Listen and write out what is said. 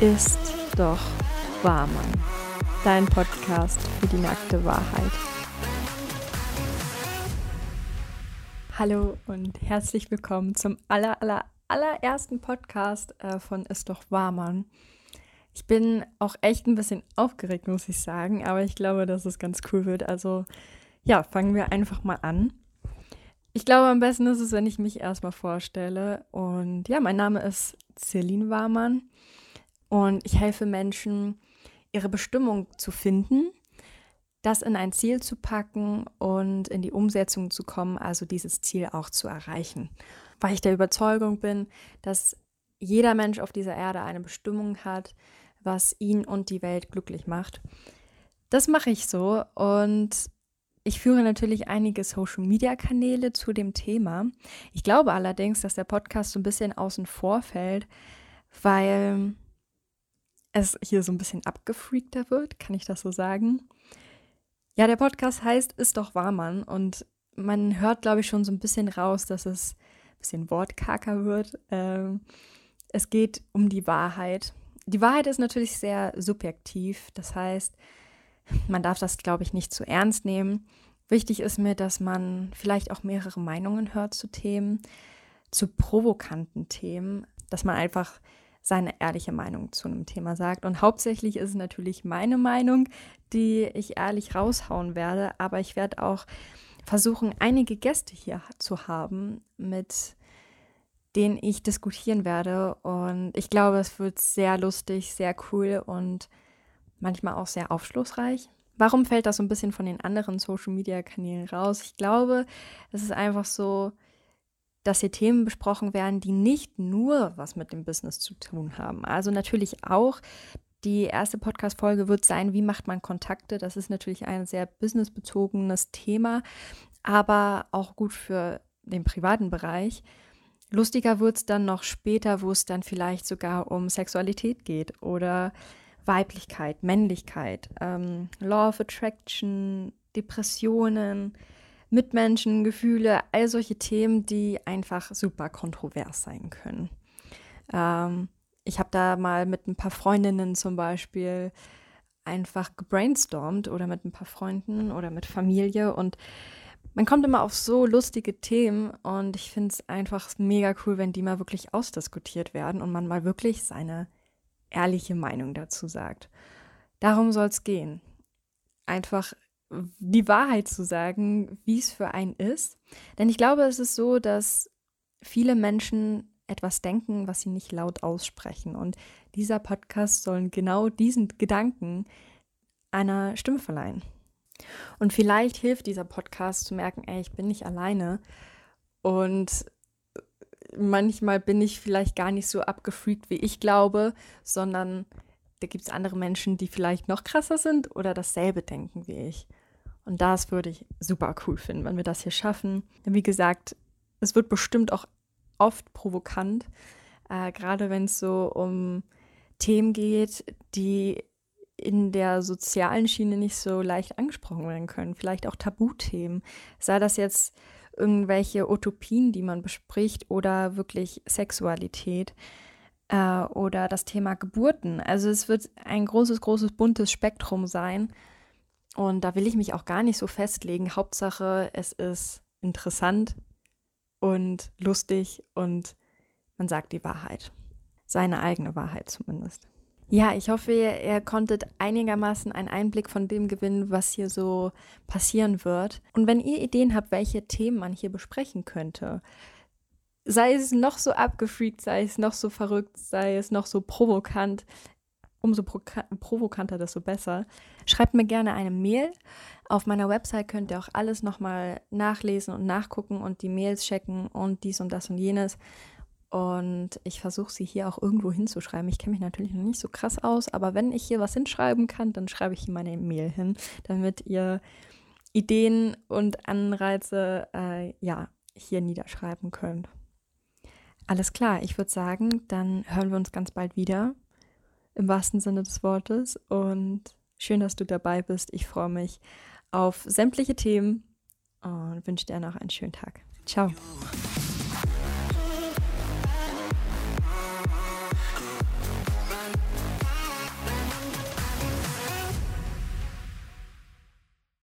Ist doch wahr, Mann. Dein Podcast für die nackte Wahrheit. Hallo und herzlich willkommen zum aller, aller, allerersten Podcast äh, von Ist doch wahr, Mann. Ich bin auch echt ein bisschen aufgeregt, muss ich sagen, aber ich glaube, dass es ganz cool wird. Also ja, fangen wir einfach mal an. Ich glaube, am besten ist es, wenn ich mich erstmal vorstelle. Und ja, mein Name ist Celine Warmann und ich helfe Menschen, ihre Bestimmung zu finden, das in ein Ziel zu packen und in die Umsetzung zu kommen, also dieses Ziel auch zu erreichen. Weil ich der Überzeugung bin, dass jeder Mensch auf dieser Erde eine Bestimmung hat, was ihn und die Welt glücklich macht. Das mache ich so und ich führe natürlich einige Social-Media-Kanäle zu dem Thema. Ich glaube allerdings, dass der Podcast so ein bisschen außen vor fällt, weil es hier so ein bisschen abgefreakter wird, kann ich das so sagen? Ja, der Podcast heißt Ist doch wahr, Mann. Und man hört, glaube ich, schon so ein bisschen raus, dass es ein bisschen wortkarker wird. Ähm, es geht um die Wahrheit. Die Wahrheit ist natürlich sehr subjektiv. Das heißt, man darf das, glaube ich, nicht zu ernst nehmen. Wichtig ist mir, dass man vielleicht auch mehrere Meinungen hört zu Themen, zu provokanten Themen, dass man einfach seine ehrliche Meinung zu einem Thema sagt. Und hauptsächlich ist es natürlich meine Meinung, die ich ehrlich raushauen werde, aber ich werde auch versuchen, einige Gäste hier zu haben, mit denen ich diskutieren werde. Und ich glaube, es wird sehr lustig, sehr cool und manchmal auch sehr aufschlussreich. Warum fällt das so ein bisschen von den anderen Social-Media-Kanälen raus? Ich glaube, es ist einfach so, dass hier Themen besprochen werden, die nicht nur was mit dem Business zu tun haben. Also natürlich auch. Die erste Podcast-Folge wird sein, wie macht man Kontakte? Das ist natürlich ein sehr businessbezogenes Thema, aber auch gut für den privaten Bereich. Lustiger wird es dann noch später, wo es dann vielleicht sogar um Sexualität geht oder Weiblichkeit, Männlichkeit, ähm, Law of Attraction, Depressionen, Mitmenschen, Gefühle, all solche Themen, die einfach super kontrovers sein können. Ähm, ich habe da mal mit ein paar Freundinnen zum Beispiel einfach gebrainstormt oder mit ein paar Freunden oder mit Familie und man kommt immer auf so lustige Themen und ich finde es einfach mega cool, wenn die mal wirklich ausdiskutiert werden und man mal wirklich seine ehrliche Meinung dazu sagt. Darum soll es gehen. Einfach die Wahrheit zu sagen, wie es für einen ist. Denn ich glaube, es ist so, dass viele Menschen etwas denken, was sie nicht laut aussprechen. Und dieser Podcast soll genau diesen Gedanken einer Stimme verleihen. Und vielleicht hilft dieser Podcast zu merken, ey, ich bin nicht alleine. Und manchmal bin ich vielleicht gar nicht so abgefreakt, wie ich glaube, sondern da gibt es andere Menschen, die vielleicht noch krasser sind oder dasselbe denken wie ich. Und das würde ich super cool finden, wenn wir das hier schaffen. Wie gesagt, es wird bestimmt auch oft provokant, äh, gerade wenn es so um Themen geht, die in der sozialen Schiene nicht so leicht angesprochen werden können. Vielleicht auch Tabuthemen. Sei das jetzt irgendwelche Utopien, die man bespricht oder wirklich Sexualität äh, oder das Thema Geburten. Also es wird ein großes, großes, buntes Spektrum sein. Und da will ich mich auch gar nicht so festlegen. Hauptsache, es ist interessant und lustig und man sagt die Wahrheit. Seine eigene Wahrheit zumindest. Ja, ich hoffe, ihr konntet einigermaßen einen Einblick von dem gewinnen, was hier so passieren wird. Und wenn ihr Ideen habt, welche Themen man hier besprechen könnte, sei es noch so abgefreakt, sei es noch so verrückt, sei es noch so provokant, umso provokanter, desto besser. Schreibt mir gerne eine Mail. Auf meiner Website könnt ihr auch alles nochmal nachlesen und nachgucken und die Mails checken und dies und das und jenes. Und ich versuche sie hier auch irgendwo hinzuschreiben. Ich kenne mich natürlich noch nicht so krass aus, aber wenn ich hier was hinschreiben kann, dann schreibe ich hier meine Mail hin, damit ihr Ideen und Anreize äh, ja hier niederschreiben könnt. Alles klar, ich würde sagen, dann hören wir uns ganz bald wieder, im wahrsten Sinne des Wortes. Und schön, dass du dabei bist. Ich freue mich auf sämtliche Themen und wünsche dir noch einen schönen Tag. Ciao.